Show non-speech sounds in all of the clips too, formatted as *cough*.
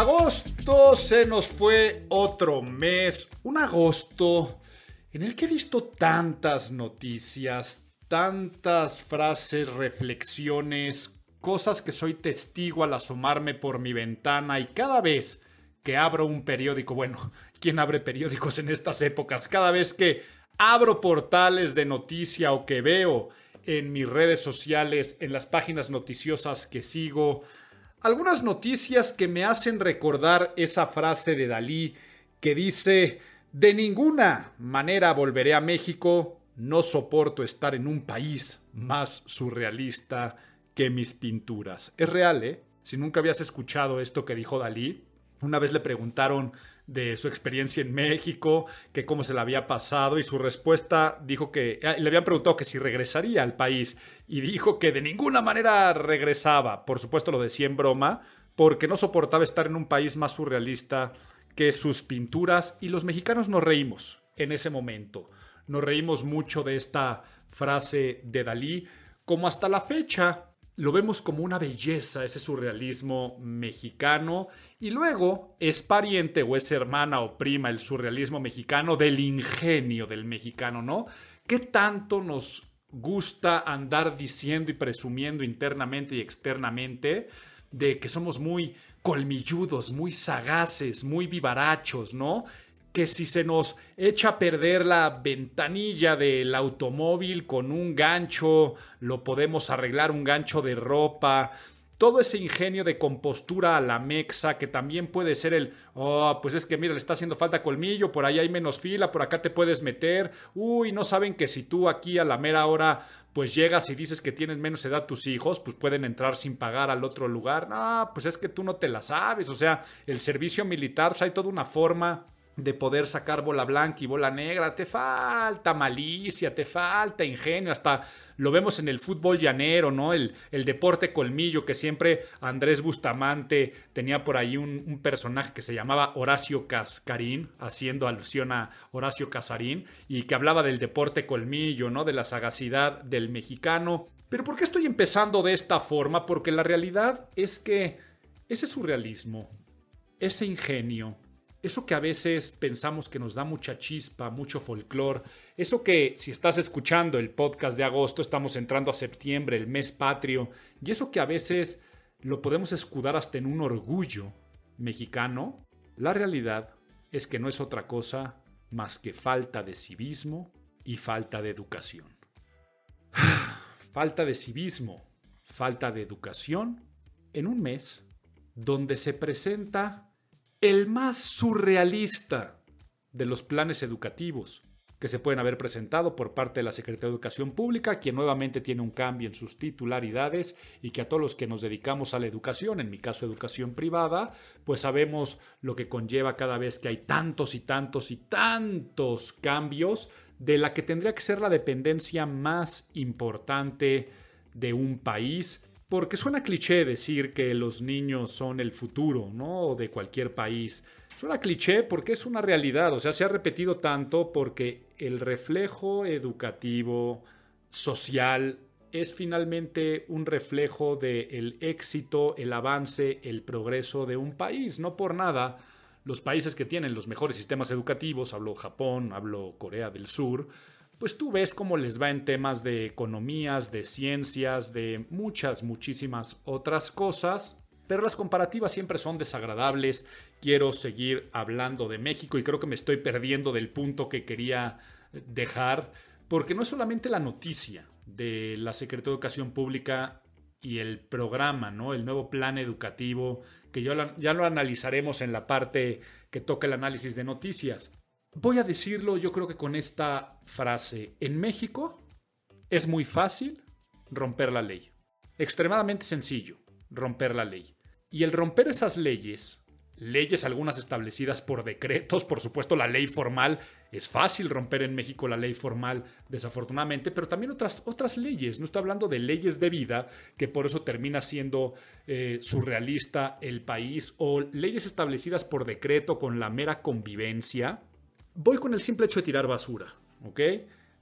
Agosto se nos fue otro mes, un agosto en el que he visto tantas noticias, tantas frases, reflexiones, cosas que soy testigo al asomarme por mi ventana y cada vez que abro un periódico, bueno, ¿quién abre periódicos en estas épocas? Cada vez que abro portales de noticia o que veo en mis redes sociales, en las páginas noticiosas que sigo, algunas noticias que me hacen recordar esa frase de Dalí que dice, de ninguna manera volveré a México, no soporto estar en un país más surrealista que mis pinturas. Es real, ¿eh? Si nunca habías escuchado esto que dijo Dalí, una vez le preguntaron de su experiencia en México, que cómo se le había pasado y su respuesta dijo que ah, le habían preguntado que si regresaría al país y dijo que de ninguna manera regresaba. Por supuesto lo decía en broma, porque no soportaba estar en un país más surrealista que sus pinturas y los mexicanos nos reímos en ese momento. Nos reímos mucho de esta frase de Dalí, como hasta la fecha lo vemos como una belleza, ese surrealismo mexicano, y luego es pariente o es hermana o prima el surrealismo mexicano del ingenio del mexicano, ¿no? ¿Qué tanto nos gusta andar diciendo y presumiendo internamente y externamente de que somos muy colmilludos, muy sagaces, muy vivarachos, ¿no? Que si se nos echa a perder la ventanilla del automóvil con un gancho, lo podemos arreglar, un gancho de ropa, todo ese ingenio de compostura a la mexa, que también puede ser el, oh, pues es que mira, le está haciendo falta colmillo, por ahí hay menos fila, por acá te puedes meter, uy, no saben que si tú aquí a la mera hora, pues llegas y dices que tienes menos edad tus hijos, pues pueden entrar sin pagar al otro lugar, no, pues es que tú no te la sabes, o sea, el servicio militar, pues hay toda una forma de poder sacar bola blanca y bola negra, te falta malicia, te falta ingenio, hasta lo vemos en el fútbol llanero, ¿no? El, el deporte colmillo, que siempre Andrés Bustamante tenía por ahí un, personaje que se llamaba Horacio Cascarín, haciendo alusión a Horacio Casarín, y que hablaba del deporte colmillo, ¿no? De la sagacidad del mexicano. Pero ¿por qué estoy empezando de esta forma? Porque la realidad es que ese surrealismo, ese ingenio, eso que a veces pensamos que nos da mucha chispa, mucho folclore, eso que si estás escuchando el podcast de agosto, estamos entrando a septiembre, el mes patrio, y eso que a veces lo podemos escudar hasta en un orgullo mexicano, la realidad es que no es otra cosa más que falta de civismo y falta de educación. *sighs* falta de civismo, falta de educación en un mes donde se presenta el más surrealista de los planes educativos que se pueden haber presentado por parte de la Secretaría de Educación Pública, quien nuevamente tiene un cambio en sus titularidades y que a todos los que nos dedicamos a la educación, en mi caso educación privada, pues sabemos lo que conlleva cada vez que hay tantos y tantos y tantos cambios de la que tendría que ser la dependencia más importante de un país porque suena cliché decir que los niños son el futuro, ¿no? De cualquier país. Suena cliché porque es una realidad, o sea, se ha repetido tanto porque el reflejo educativo, social, es finalmente un reflejo del éxito, el avance, el progreso de un país. No por nada, los países que tienen los mejores sistemas educativos, hablo Japón, hablo Corea del Sur, pues tú ves cómo les va en temas de economías, de ciencias, de muchas, muchísimas otras cosas. Pero las comparativas siempre son desagradables. Quiero seguir hablando de México y creo que me estoy perdiendo del punto que quería dejar, porque no es solamente la noticia de la Secretaría de Educación Pública y el programa, ¿no? El nuevo plan educativo, que ya lo analizaremos en la parte que toca el análisis de noticias. Voy a decirlo yo creo que con esta frase. En México es muy fácil romper la ley. Extremadamente sencillo romper la ley. Y el romper esas leyes leyes algunas establecidas por decretos, por supuesto la ley formal, es fácil romper en México la ley formal desafortunadamente, pero también otras, otras leyes, no estoy hablando de leyes de vida, que por eso termina siendo eh, surrealista el país, o leyes establecidas por decreto con la mera convivencia. Voy con el simple hecho de tirar basura, ¿ok?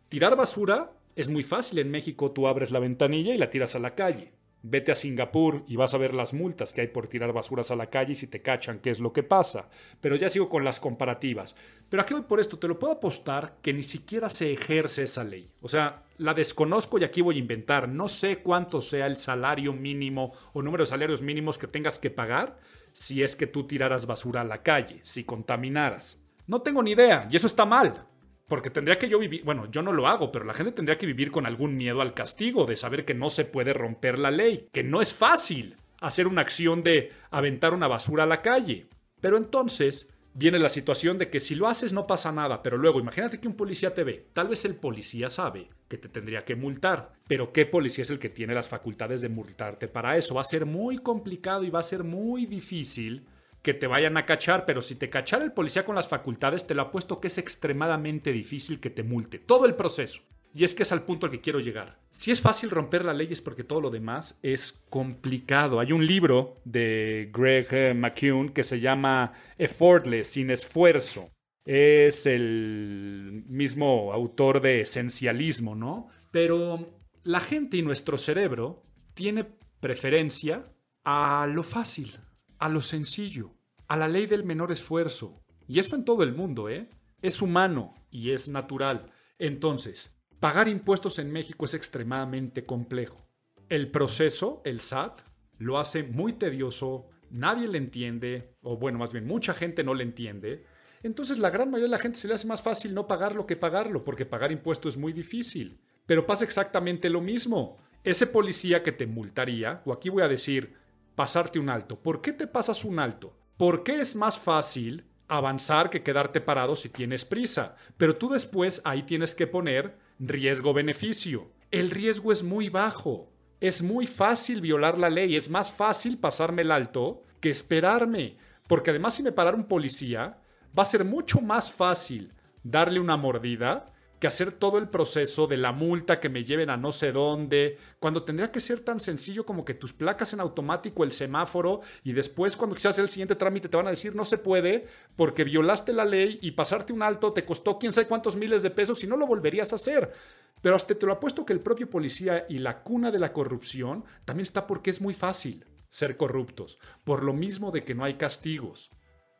Tirar basura es muy fácil en México, tú abres la ventanilla y la tiras a la calle. Vete a Singapur y vas a ver las multas que hay por tirar basuras a la calle y si te cachan qué es lo que pasa. Pero ya sigo con las comparativas. Pero aquí voy por esto, te lo puedo apostar que ni siquiera se ejerce esa ley. O sea, la desconozco y aquí voy a inventar. No sé cuánto sea el salario mínimo o número de salarios mínimos que tengas que pagar si es que tú tiraras basura a la calle, si contaminaras. No tengo ni idea y eso está mal. Porque tendría que yo vivir, bueno, yo no lo hago, pero la gente tendría que vivir con algún miedo al castigo, de saber que no se puede romper la ley, que no es fácil hacer una acción de aventar una basura a la calle. Pero entonces viene la situación de que si lo haces no pasa nada, pero luego imagínate que un policía te ve, tal vez el policía sabe que te tendría que multar, pero ¿qué policía es el que tiene las facultades de multarte para eso? Va a ser muy complicado y va a ser muy difícil que te vayan a cachar, pero si te cachara el policía con las facultades, te lo apuesto que es extremadamente difícil que te multe. Todo el proceso. Y es que es al punto al que quiero llegar. Si es fácil romper la ley es porque todo lo demás es complicado. Hay un libro de Greg eh, McCune que se llama Effortless, sin esfuerzo. Es el mismo autor de Esencialismo, ¿no? Pero la gente y nuestro cerebro tiene preferencia a lo fácil, a lo sencillo a la ley del menor esfuerzo. Y eso en todo el mundo, ¿eh? Es humano y es natural. Entonces, pagar impuestos en México es extremadamente complejo. El proceso, el SAT, lo hace muy tedioso, nadie le entiende, o bueno, más bien mucha gente no le entiende. Entonces la gran mayoría de la gente se le hace más fácil no pagarlo que pagarlo, porque pagar impuestos es muy difícil. Pero pasa exactamente lo mismo. Ese policía que te multaría, o aquí voy a decir, pasarte un alto. ¿Por qué te pasas un alto? ¿Por qué es más fácil avanzar que quedarte parado si tienes prisa? Pero tú después ahí tienes que poner riesgo-beneficio. El riesgo es muy bajo. Es muy fácil violar la ley. Es más fácil pasarme el alto que esperarme. Porque además si me parara un policía, va a ser mucho más fácil darle una mordida que hacer todo el proceso de la multa que me lleven a no sé dónde, cuando tendría que ser tan sencillo como que tus placas en automático el semáforo y después cuando hacer el siguiente trámite te van a decir no se puede porque violaste la ley y pasarte un alto te costó quién sabe cuántos miles de pesos y no lo volverías a hacer. Pero hasta te lo apuesto que el propio policía y la cuna de la corrupción también está porque es muy fácil ser corruptos, por lo mismo de que no hay castigos.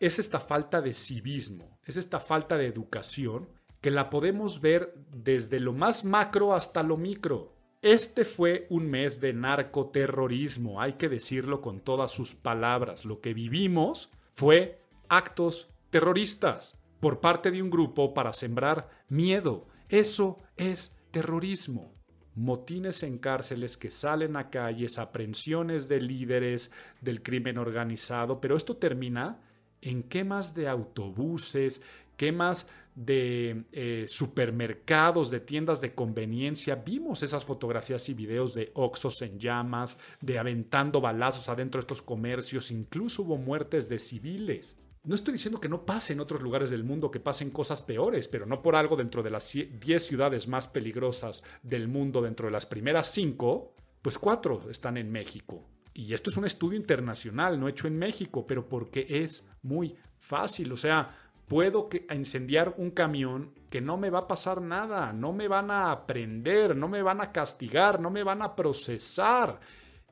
Es esta falta de civismo, es esta falta de educación que la podemos ver desde lo más macro hasta lo micro. Este fue un mes de narcoterrorismo, hay que decirlo con todas sus palabras. Lo que vivimos fue actos terroristas por parte de un grupo para sembrar miedo. Eso es terrorismo. Motines en cárceles que salen a calles, aprehensiones de líderes del crimen organizado, pero esto termina en quemas de autobuses, quemas de eh, supermercados, de tiendas de conveniencia. Vimos esas fotografías y videos de Oxos en llamas, de aventando balazos adentro de estos comercios. Incluso hubo muertes de civiles. No estoy diciendo que no pase en otros lugares del mundo, que pasen cosas peores, pero no por algo dentro de las 10 ciudades más peligrosas del mundo, dentro de las primeras 5, pues 4 están en México. Y esto es un estudio internacional, no hecho en México, pero porque es muy fácil. O sea, puedo incendiar un camión que no me va a pasar nada, no me van a aprender, no me van a castigar, no me van a procesar.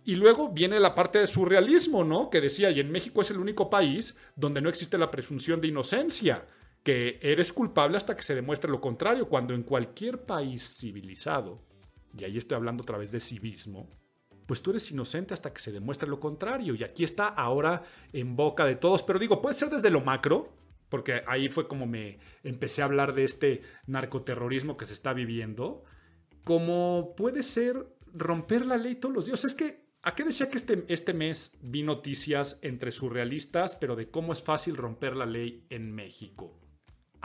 Y luego viene la parte de surrealismo, ¿no? Que decía, y en México es el único país donde no existe la presunción de inocencia, que eres culpable hasta que se demuestre lo contrario, cuando en cualquier país civilizado, y ahí estoy hablando a través de civismo, pues tú eres inocente hasta que se demuestre lo contrario. Y aquí está ahora en boca de todos, pero digo, puede ser desde lo macro, porque ahí fue como me empecé a hablar de este narcoterrorismo que se está viviendo, como puede ser romper la ley todos los días. Es que, ¿a qué decía que este, este mes vi noticias entre surrealistas, pero de cómo es fácil romper la ley en México?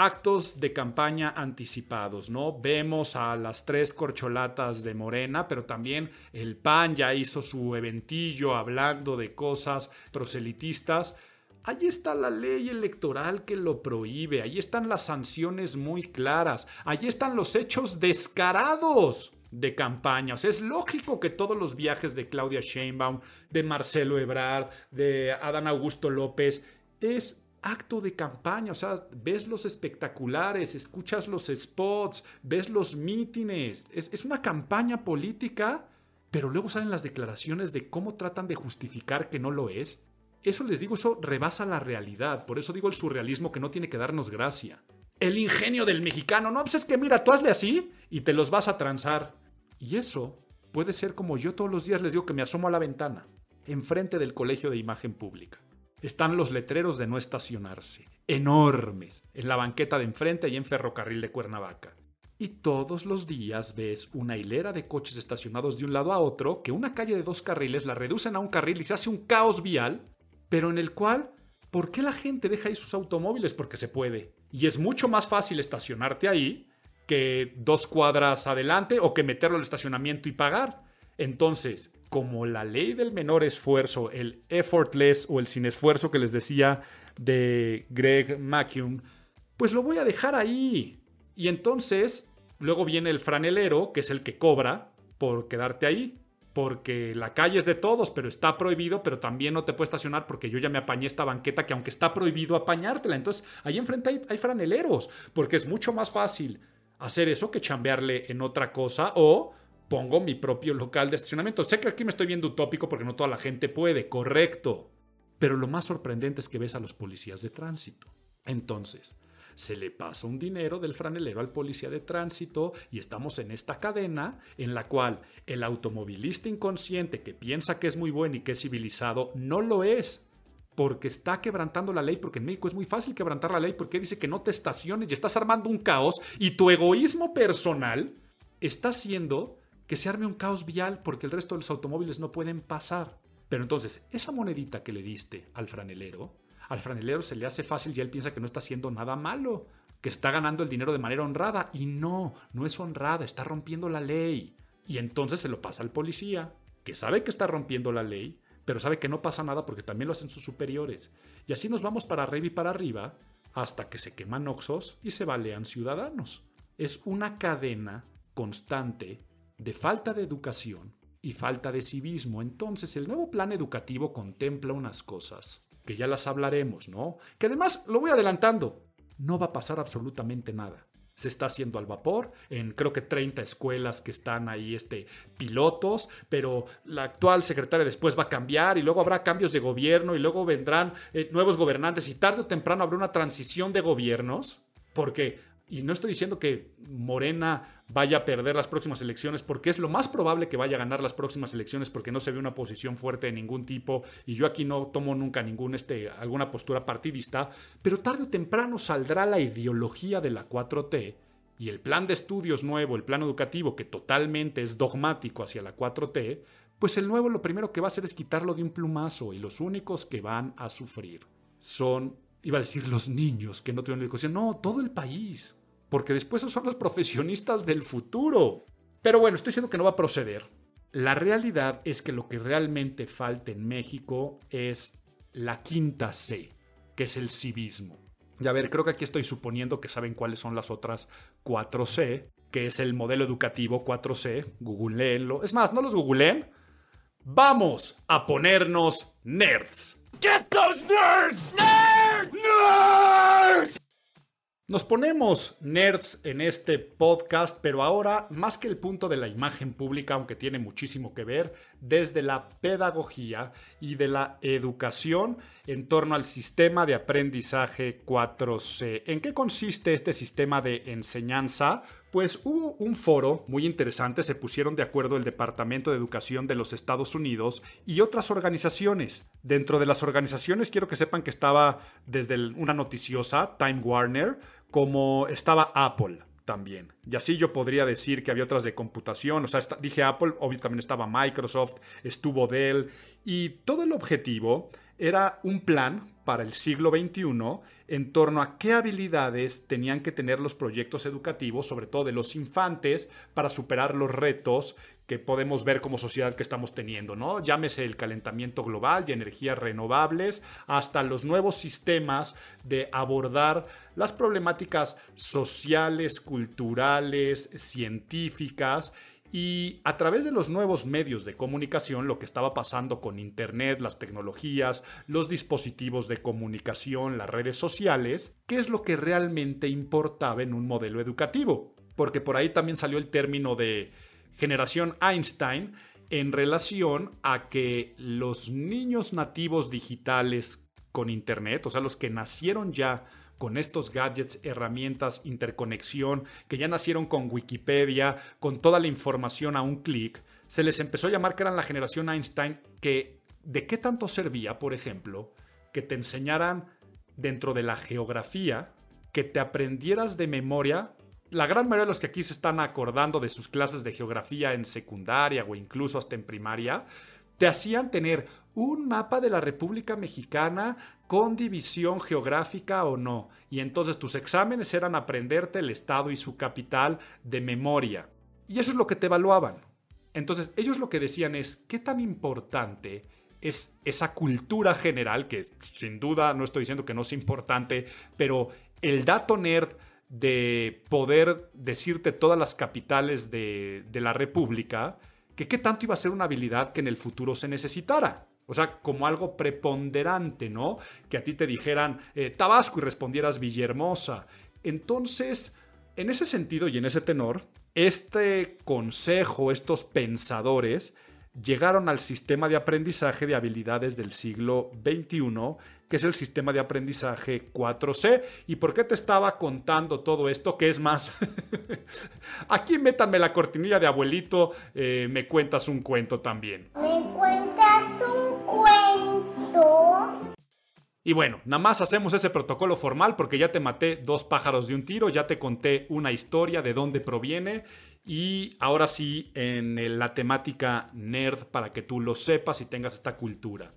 Actos de campaña anticipados, ¿no? Vemos a las tres corcholatas de Morena, pero también el PAN ya hizo su eventillo hablando de cosas proselitistas. Allí está la ley electoral que lo prohíbe, allí están las sanciones muy claras, allí están los hechos descarados de campaña. O sea, es lógico que todos los viajes de Claudia Sheinbaum, de Marcelo Ebrard, de Adán Augusto López, es acto de campaña, o sea, ves los espectaculares, escuchas los spots, ves los mítines, es, una campaña política, pero luego salen las declaraciones de cómo tratan de justificar que no lo es. Eso les digo, eso rebasa la realidad, por eso digo el surrealismo que no tiene que darnos gracia. El ingenio del mexicano, no, pues es que mira, tú hazle así y te los vas a transar. Y eso puede ser como yo todos los días les digo que me asomo a la ventana, enfrente del colegio de imagen pública están los letreros de no estacionarse, enormes, en la banqueta de enfrente y en ferrocarril de Cuernavaca. Y todos los días ves una hilera de coches estacionados de un lado a otro que una calle de dos carriles la reducen a un carril y se hace un caos vial, pero en el cual, ¿por qué la gente deja ahí sus automóviles? Porque se puede. Y es mucho más fácil estacionarte ahí que dos cuadras adelante o que meterlo al estacionamiento y pagar. Entonces, como la ley del menor esfuerzo, el effortless o el sin esfuerzo que les decía de Greg McCune, pues lo voy a dejar ahí. Y entonces, luego viene el franelero, que es el que cobra por quedarte ahí. Porque la calle es de todos, pero está prohibido, pero también no te puedes estacionar porque yo ya me apañé esta banqueta que aunque está prohibido apañártela. Entonces, ahí enfrente hay, hay franeleros, porque es mucho más fácil hacer eso que chambearle en otra cosa o pongo mi propio local de estacionamiento. Sé que aquí me estoy viendo utópico porque no toda la gente puede, correcto. Pero lo más sorprendente es que ves a los policías de tránsito. Entonces, se le pasa un dinero del franelero al policía de tránsito y estamos en esta cadena en la cual el automovilista inconsciente que piensa que es muy bueno y que es civilizado no lo es porque está quebrantando la ley, porque en México es muy fácil quebrantar la ley porque dice que no te estaciones y estás armando un caos y tu egoísmo personal está haciendo que se arme un caos vial porque el resto de los automóviles no pueden pasar. Pero entonces, esa monedita que le diste al franelero, al franelero se le hace fácil y él piensa que no está haciendo nada malo, que está ganando el dinero de manera honrada. Y no, no es honrada, está rompiendo la ley. Y entonces se lo pasa al policía, que sabe que está rompiendo la ley, pero sabe que no pasa nada porque también lo hacen sus superiores. Y así nos vamos para arriba y para arriba hasta que se queman oxos y se balean ciudadanos. Es una cadena constante de falta de educación y falta de civismo. Entonces el nuevo plan educativo contempla unas cosas, que ya las hablaremos, ¿no? Que además, lo voy adelantando, no va a pasar absolutamente nada. Se está haciendo al vapor en creo que 30 escuelas que están ahí este, pilotos, pero la actual secretaria después va a cambiar y luego habrá cambios de gobierno y luego vendrán eh, nuevos gobernantes y tarde o temprano habrá una transición de gobiernos, porque y no estoy diciendo que Morena vaya a perder las próximas elecciones, porque es lo más probable que vaya a ganar las próximas elecciones, porque no se ve una posición fuerte de ningún tipo, y yo aquí no tomo nunca ningún, este, alguna postura partidista, pero tarde o temprano saldrá la ideología de la 4T y el plan de estudios nuevo, el plan educativo que totalmente es dogmático hacia la 4T, pues el nuevo lo primero que va a hacer es quitarlo de un plumazo y los únicos que van a sufrir son, iba a decir los niños que no tienen educación, no, todo el país porque después son los profesionistas del futuro. Pero bueno, estoy diciendo que no va a proceder. La realidad es que lo que realmente falta en México es la quinta C, que es el civismo. Y a ver, creo que aquí estoy suponiendo que saben cuáles son las otras 4C, que es el modelo educativo 4C. Googleenlo. Es más, no los googleen. Vamos a ponernos nerds. Get those nerds! Nerds! Nerds! Nos ponemos nerds en este podcast, pero ahora, más que el punto de la imagen pública, aunque tiene muchísimo que ver, desde la pedagogía y de la educación en torno al sistema de aprendizaje 4C. ¿En qué consiste este sistema de enseñanza? Pues hubo un foro muy interesante, se pusieron de acuerdo el Departamento de Educación de los Estados Unidos y otras organizaciones. Dentro de las organizaciones quiero que sepan que estaba desde una noticiosa, Time Warner, como estaba Apple también. Y así yo podría decir que había otras de computación, o sea, dije Apple, obviamente también estaba Microsoft, estuvo Dell, y todo el objetivo era un plan para el siglo XXI en torno a qué habilidades tenían que tener los proyectos educativos, sobre todo de los infantes, para superar los retos que podemos ver como sociedad que estamos teniendo, ¿no? Llámese el calentamiento global y energías renovables, hasta los nuevos sistemas de abordar las problemáticas sociales, culturales, científicas y a través de los nuevos medios de comunicación, lo que estaba pasando con Internet, las tecnologías, los dispositivos de comunicación, las redes sociales, ¿qué es lo que realmente importaba en un modelo educativo? Porque por ahí también salió el término de generación Einstein en relación a que los niños nativos digitales con Internet, o sea, los que nacieron ya con estos gadgets, herramientas, interconexión, que ya nacieron con Wikipedia, con toda la información a un clic, se les empezó a llamar que eran la generación Einstein, que de qué tanto servía, por ejemplo, que te enseñaran dentro de la geografía, que te aprendieras de memoria la gran mayoría de los que aquí se están acordando de sus clases de geografía en secundaria o incluso hasta en primaria, te hacían tener un mapa de la República Mexicana con división geográfica o no. Y entonces tus exámenes eran aprenderte el estado y su capital de memoria. Y eso es lo que te evaluaban. Entonces ellos lo que decían es, ¿qué tan importante es esa cultura general, que sin duda no estoy diciendo que no es importante, pero el dato nerd de poder decirte todas las capitales de, de la República, que qué tanto iba a ser una habilidad que en el futuro se necesitara. O sea, como algo preponderante, ¿no? Que a ti te dijeran eh, Tabasco y respondieras Villahermosa. Entonces, en ese sentido y en ese tenor, este consejo, estos pensadores, llegaron al sistema de aprendizaje de habilidades del siglo XXI, que es el sistema de aprendizaje 4C. ¿Y por qué te estaba contando todo esto? Que es más, *laughs* aquí métanme la cortinilla de abuelito, eh, me cuentas un cuento también. ¿Me cuentas un cuento? Y bueno, nada más hacemos ese protocolo formal porque ya te maté dos pájaros de un tiro, ya te conté una historia de dónde proviene y ahora sí en la temática nerd para que tú lo sepas y tengas esta cultura.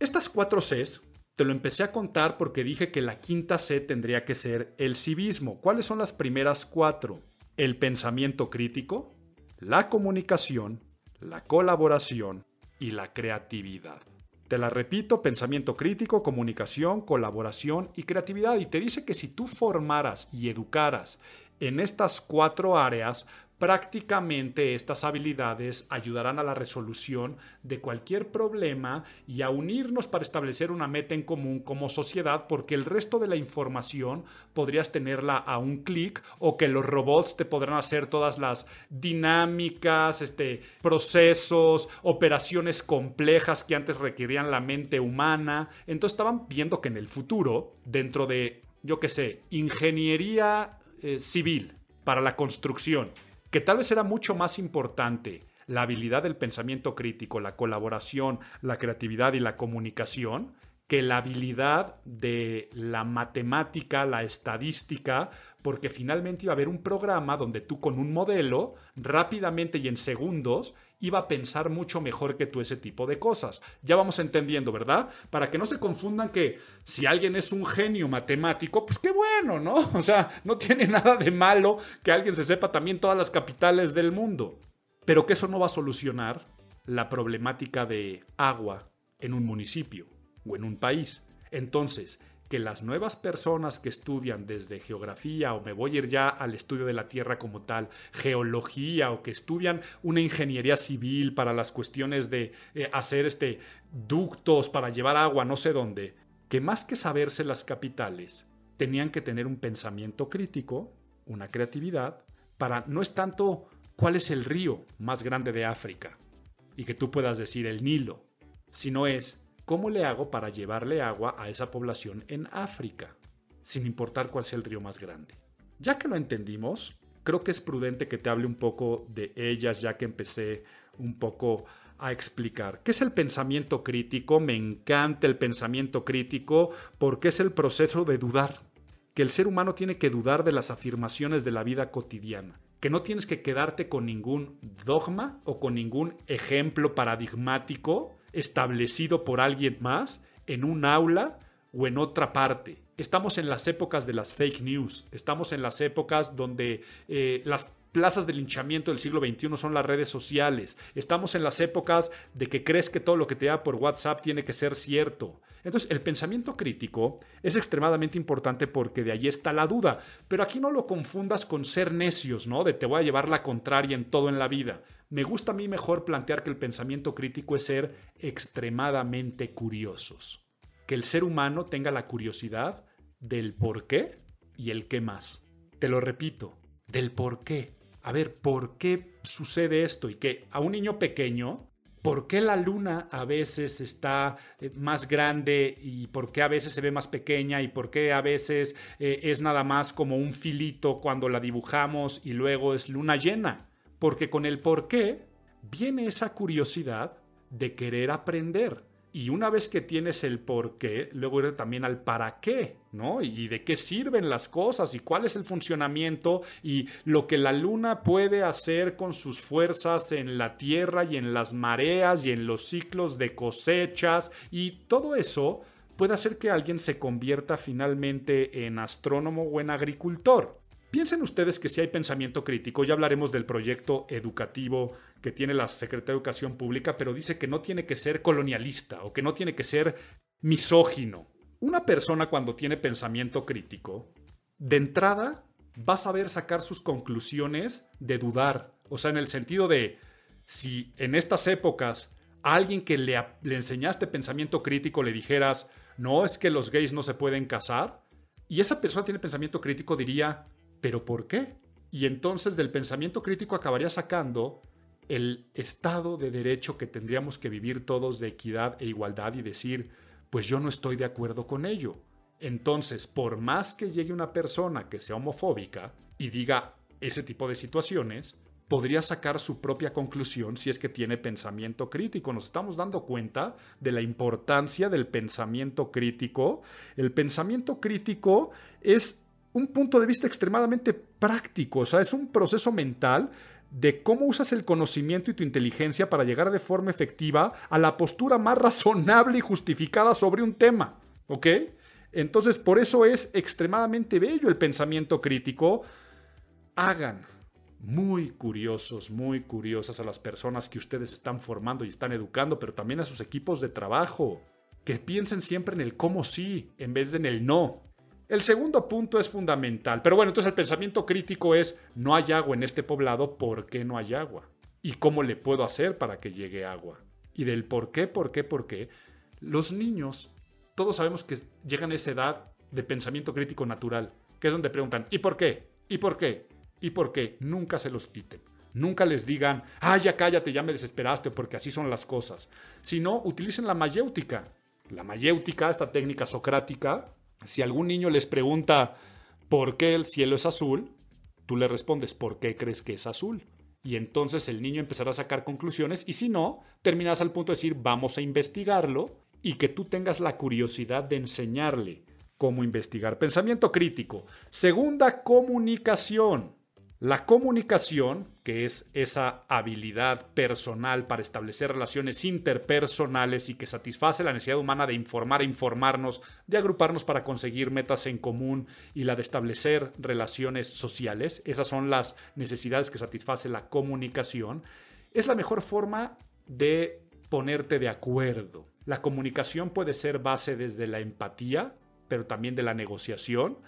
Estas cuatro Cs te lo empecé a contar porque dije que la quinta C tendría que ser el civismo. ¿Cuáles son las primeras cuatro? El pensamiento crítico, la comunicación, la colaboración y la creatividad. Te la repito, pensamiento crítico, comunicación, colaboración y creatividad. Y te dice que si tú formaras y educaras en estas cuatro áreas, prácticamente estas habilidades ayudarán a la resolución de cualquier problema y a unirnos para establecer una meta en común como sociedad porque el resto de la información podrías tenerla a un clic o que los robots te podrán hacer todas las dinámicas, este, procesos, operaciones complejas que antes requerían la mente humana. Entonces estaban viendo que en el futuro, dentro de, yo qué sé, ingeniería eh, civil para la construcción, que tal vez era mucho más importante la habilidad del pensamiento crítico, la colaboración, la creatividad y la comunicación, que la habilidad de la matemática, la estadística, porque finalmente iba a haber un programa donde tú con un modelo, rápidamente y en segundos, iba a pensar mucho mejor que tú ese tipo de cosas. Ya vamos entendiendo, ¿verdad? Para que no se confundan que si alguien es un genio matemático, pues qué bueno, ¿no? *laughs* O sea, no tiene nada de malo que alguien se sepa también todas las capitales del mundo. Pero que eso no va a solucionar la problemática de agua en un municipio o en un país. Entonces, que las nuevas personas que estudian desde geografía o me voy a ir ya al estudio de la Tierra como tal, geología o que estudian una ingeniería civil para las cuestiones de eh, hacer este ductos para llevar agua no sé dónde, que más que saberse las capitales, tenían que tener un pensamiento crítico, una creatividad, para no es tanto cuál es el río más grande de África y que tú puedas decir el Nilo, sino es ¿Cómo le hago para llevarle agua a esa población en África? Sin importar cuál sea el río más grande. Ya que lo entendimos, creo que es prudente que te hable un poco de ellas, ya que empecé un poco a explicar. ¿Qué es el pensamiento crítico? Me encanta el pensamiento crítico porque es el proceso de dudar. Que el ser humano tiene que dudar de las afirmaciones de la vida cotidiana. Que no tienes que quedarte con ningún dogma o con ningún ejemplo paradigmático establecido por alguien más en un aula o en otra parte. Estamos en las épocas de las fake news, estamos en las épocas donde eh, las plazas de linchamiento del siglo XXI son las redes sociales. Estamos en las épocas de que crees que todo lo que te da por WhatsApp tiene que ser cierto. Entonces, el pensamiento crítico es extremadamente importante porque de ahí está la duda. Pero aquí no lo confundas con ser necios, ¿no? De te voy a llevar la contraria en todo en la vida. Me gusta a mí mejor plantear que el pensamiento crítico es ser extremadamente curiosos. Que el ser humano tenga la curiosidad del por qué y el qué más. Te lo repito, del por qué a ver, ¿por qué sucede esto? Y que a un niño pequeño, ¿por qué la luna a veces está eh, más grande y por qué a veces se ve más pequeña y por qué a veces eh, es nada más como un filito cuando la dibujamos y luego es luna llena? Porque con el por qué viene esa curiosidad de querer aprender. Y una vez que tienes el por qué, luego ir también al para qué, ¿no? Y de qué sirven las cosas y cuál es el funcionamiento y lo que la luna puede hacer con sus fuerzas en la tierra y en las mareas y en los ciclos de cosechas y todo eso puede hacer que alguien se convierta finalmente en astrónomo o en agricultor. Piensen ustedes que si hay pensamiento crítico, ya hablaremos del proyecto educativo que tiene la Secretaría de Educación Pública, pero dice que no tiene que ser colonialista o que no tiene que ser misógino. Una persona cuando tiene pensamiento crítico, de entrada va a saber sacar sus conclusiones de dudar, o sea, en el sentido de si en estas épocas a alguien que le, le enseñaste pensamiento crítico le dijeras, no es que los gays no se pueden casar, y esa persona tiene pensamiento crítico diría, ¿Pero por qué? Y entonces del pensamiento crítico acabaría sacando el estado de derecho que tendríamos que vivir todos de equidad e igualdad y decir, pues yo no estoy de acuerdo con ello. Entonces, por más que llegue una persona que sea homofóbica y diga ese tipo de situaciones, podría sacar su propia conclusión si es que tiene pensamiento crítico. Nos estamos dando cuenta de la importancia del pensamiento crítico. El pensamiento crítico es un punto de vista extremadamente práctico, o sea, es un proceso mental de cómo usas el conocimiento y tu inteligencia para llegar de forma efectiva a la postura más *laughs* razonable y justificada sobre un tema, ¿ok? Entonces, por eso es extremadamente bello el pensamiento crítico. Hagan muy curiosos, muy curiosas a las personas que ustedes están formando y están educando, pero también a sus equipos de trabajo. Que piensen siempre en el cómo sí en vez de en el no. El segundo punto es fundamental, pero bueno, entonces el pensamiento crítico es, no hay agua en este poblado, ¿por qué no hay agua? ¿Y cómo le puedo hacer para que llegue agua? Y del por qué, por qué, por qué, los niños, todos sabemos que llegan a esa edad de pensamiento crítico natural, que es donde preguntan, ¿y por qué? ¿Y por qué? ¿Y por qué? Nunca se los quiten. Nunca les digan, ah, ya cállate, ya me desesperaste, porque así son las cosas. Sino, utilicen la mayéutica. La mayéutica, esta técnica socrática, si algún niño les pregunta por qué el cielo es azul, tú le respondes por qué crees que es azul. Y entonces el niño empezará a sacar conclusiones y si no, terminas al punto de decir vamos a investigarlo y que tú tengas la curiosidad de enseñarle cómo investigar. Pensamiento crítico. Segunda, comunicación. La comunicación, que es esa habilidad personal para establecer relaciones interpersonales y que satisface la necesidad humana de informar informarnos, de agruparnos para conseguir metas en común y la de establecer relaciones sociales, esas son las necesidades que satisface la comunicación, es la mejor forma de ponerte de acuerdo. La comunicación puede ser base desde la empatía, pero también de la negociación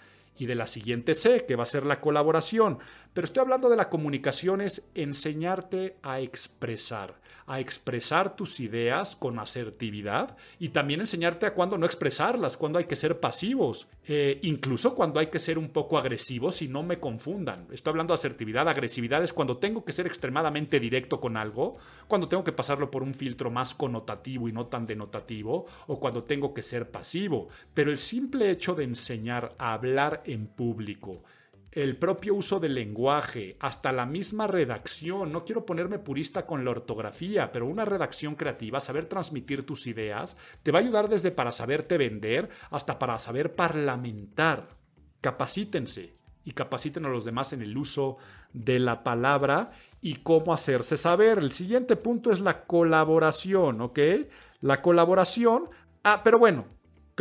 y de la siguiente C, que va a ser la colaboración. Pero estoy hablando de la comunicación, es enseñarte a expresar, a expresar tus ideas con asertividad y también enseñarte a cuándo no expresarlas, cuándo hay que ser pasivos, eh, incluso cuando hay que ser un poco agresivos y no me confundan. Estoy hablando de asertividad, agresividad es cuando tengo que ser extremadamente directo con algo, cuando tengo que pasarlo por un filtro más connotativo y no tan denotativo, o cuando tengo que ser pasivo. Pero el simple hecho de enseñar a hablar en público, el propio uso del lenguaje, hasta la misma redacción. No quiero ponerme purista con la ortografía, pero una redacción creativa, saber transmitir tus ideas, te va a ayudar desde para saberte vender hasta para saber parlamentar. Capacítense y capaciten a los demás en el uso de la palabra y cómo hacerse saber. El siguiente punto es la colaboración, ¿ok? La colaboración, ah, pero bueno,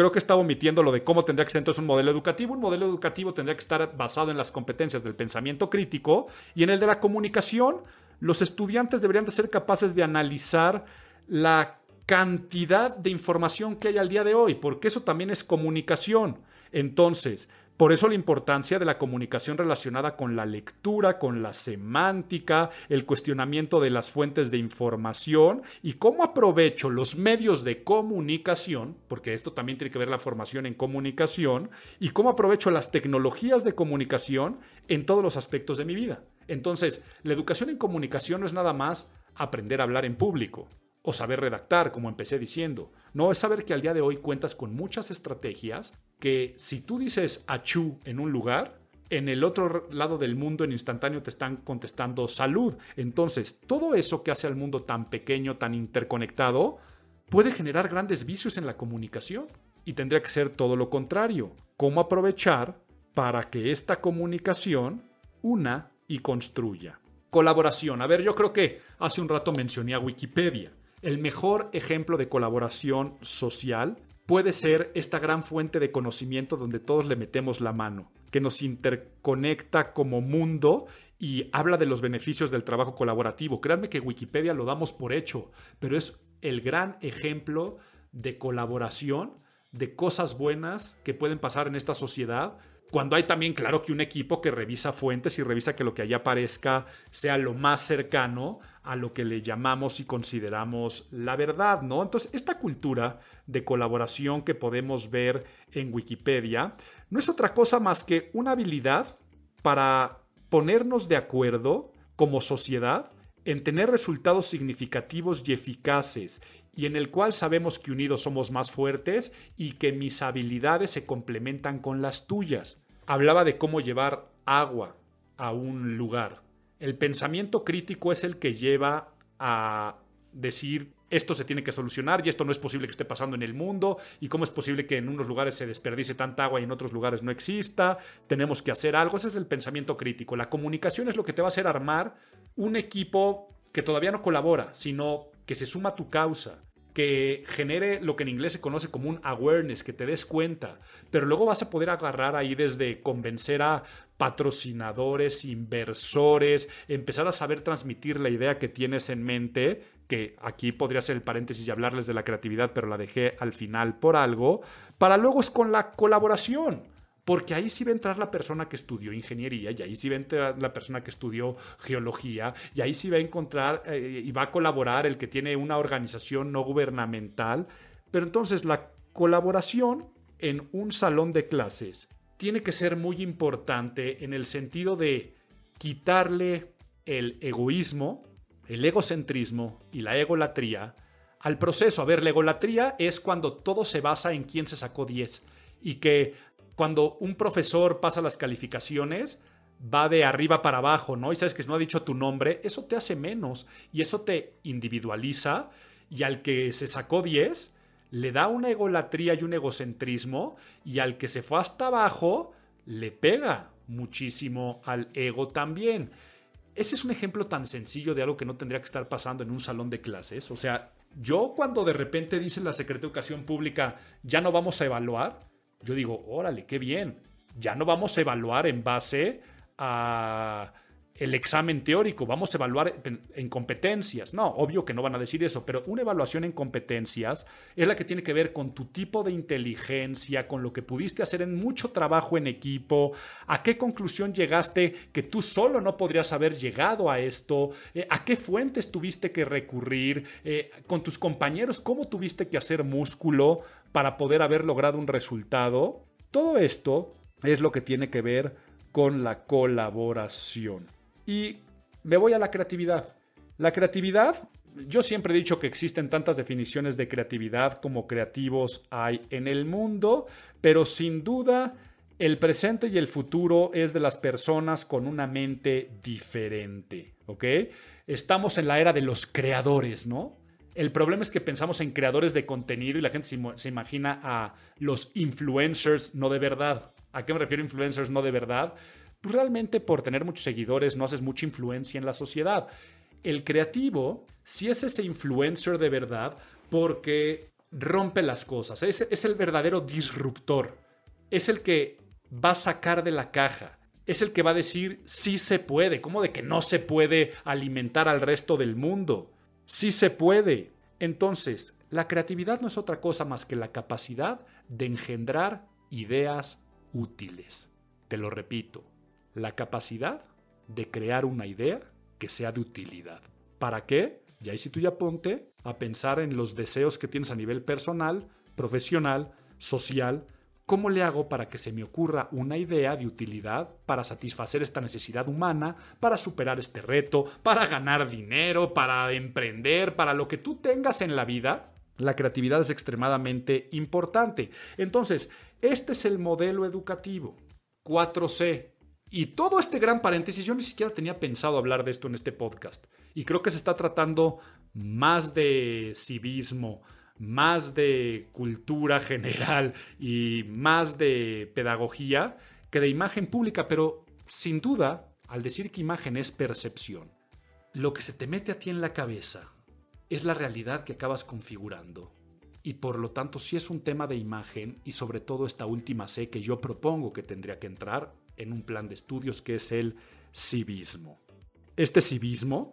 Creo que estaba omitiendo lo de cómo tendría que ser entonces un modelo educativo. Un modelo educativo tendría que estar basado en las competencias del pensamiento crítico y en el de la comunicación. Los estudiantes deberían de ser capaces de analizar la cantidad de información que hay al día de hoy, porque eso también es comunicación. Entonces, por eso la importancia de la comunicación relacionada con la lectura, con la semántica, el cuestionamiento de las fuentes de información y cómo aprovecho los medios de comunicación, porque esto también tiene que ver la formación en comunicación, y cómo aprovecho las tecnologías de comunicación en todos los aspectos de mi vida. Entonces, la educación en comunicación no es nada más aprender a hablar en público o saber redactar, como empecé diciendo. No, es saber que al día de hoy cuentas con muchas estrategias que si tú dices achú en un lugar, en el otro lado del mundo en instantáneo te están contestando salud. Entonces, todo eso que hace al mundo tan pequeño, tan interconectado, puede generar grandes vicios en la comunicación. Y tendría que ser todo lo contrario. ¿Cómo aprovechar para que esta comunicación una y construya? Colaboración. A ver, yo creo que hace un rato mencioné a Wikipedia. El mejor ejemplo de colaboración social puede ser esta gran fuente de conocimiento donde todos le metemos la mano, que nos interconecta como mundo y habla de los beneficios del trabajo colaborativo. Créanme que Wikipedia lo damos por hecho, pero es el gran ejemplo de colaboración, de cosas buenas que pueden pasar en esta sociedad cuando hay también, claro, que un equipo que revisa fuentes y revisa que lo que allá aparezca sea lo más cercano a lo que le llamamos y consideramos la verdad, ¿no? Entonces, esta cultura de colaboración que podemos ver en Wikipedia no es otra cosa más que una habilidad para ponernos de acuerdo como sociedad en tener resultados significativos y eficaces y en el cual sabemos que unidos somos más fuertes y que mis habilidades se complementan con las tuyas. Hablaba de cómo llevar agua a un lugar. El pensamiento crítico es el que lleva a decir esto se tiene que solucionar y esto no es posible que esté pasando en el mundo y cómo es posible que en unos lugares se desperdice tanta agua y en otros lugares no exista, tenemos que hacer algo, ese es el pensamiento crítico. La comunicación es lo que te va a hacer armar un equipo que todavía no colabora, sino que se suma a tu causa, que genere lo que en inglés se conoce como un awareness, que te des cuenta, pero luego vas a poder agarrar ahí desde convencer a patrocinadores, inversores, empezar a saber transmitir la idea que tienes en mente, que aquí podría ser el paréntesis y hablarles de la creatividad, pero la dejé al final por algo, para luego es con la colaboración. Porque ahí sí va a entrar la persona que estudió ingeniería, y ahí sí va a entrar la persona que estudió geología, y ahí sí va a encontrar eh, y va a colaborar el que tiene una organización no gubernamental. Pero entonces la colaboración en un salón de clases tiene que ser muy importante en el sentido de quitarle el egoísmo, el egocentrismo y la egolatría al proceso. A ver, la egolatría es cuando todo se basa en quién se sacó 10 y que cuando un profesor pasa las calificaciones, va de arriba para abajo, ¿no? Y sabes que no ha dicho tu nombre, eso te hace menos y eso te individualiza y al que se sacó 10 le da una egolatría y un egocentrismo y al que se fue hasta abajo le pega muchísimo al ego también. Ese es un ejemplo tan sencillo de algo que no tendría que estar pasando en un salón de clases. O sea, yo cuando de repente dice la Secretaría de Educación Pública, ya no vamos a evaluar, yo digo, órale, qué bien. Ya no vamos a evaluar en base a el examen teórico, vamos a evaluar en competencias. No, obvio que no van a decir eso, pero una evaluación en competencias es la que tiene que ver con tu tipo de inteligencia, con lo que pudiste hacer en mucho trabajo en equipo, a qué conclusión llegaste que tú solo no podrías haber llegado a esto, eh, a qué fuentes tuviste que recurrir, eh, con tus compañeros, cómo tuviste que hacer músculo para poder haber logrado un resultado. Todo esto es lo que tiene que ver con la colaboración. Y me voy a la creatividad. La creatividad, yo siempre he dicho que existen tantas definiciones de creatividad como creativos hay en el mundo, pero sin duda el presente y el futuro es de las personas con una mente diferente, ¿ok? Estamos en la era de los creadores, ¿no? El problema es que pensamos en creadores de contenido y la gente se, imagina a los influencers no de verdad. ¿A qué me refiero influencers no de verdad? Pues realmente por tener muchos seguidores no haces mucha influencia en la sociedad. El creativo sí es ese influencer de verdad porque rompe las cosas, es, es el verdadero disruptor, es el que va a sacar de la caja, es el que va a decir sí se puede, ¿cómo de que no se puede alimentar al resto del mundo? Sí se puede. Entonces, la creatividad no es otra cosa más que la capacidad de engendrar ideas útiles. Te lo repito, la capacidad de crear una idea que sea de utilidad. ¿Para qué? Y ahí si tú ya ponte a pensar en los deseos que tienes a nivel personal, profesional, social, ¿Cómo le hago para que se me ocurra una idea de utilidad para satisfacer esta necesidad humana, para superar este reto, para ganar dinero, para emprender, para lo que tú tengas en la vida? La creatividad es extremadamente importante. Entonces, este es el modelo educativo. 4C. Y todo este gran paréntesis, yo ni siquiera tenía pensado hablar de esto en este podcast. Y creo que se está tratando más de civismo, más de cultura *laughs* general y más de pedagogía que de imagen pública, pero sin duda, al decir que imagen es percepción, lo que se te mete a ti en la cabeza es la realidad que acabas configurando. Y por lo tanto, si es un tema de imagen y sobre todo esta última C que yo propongo que tendría que entrar en un plan de estudios que es el civismo. Este civismo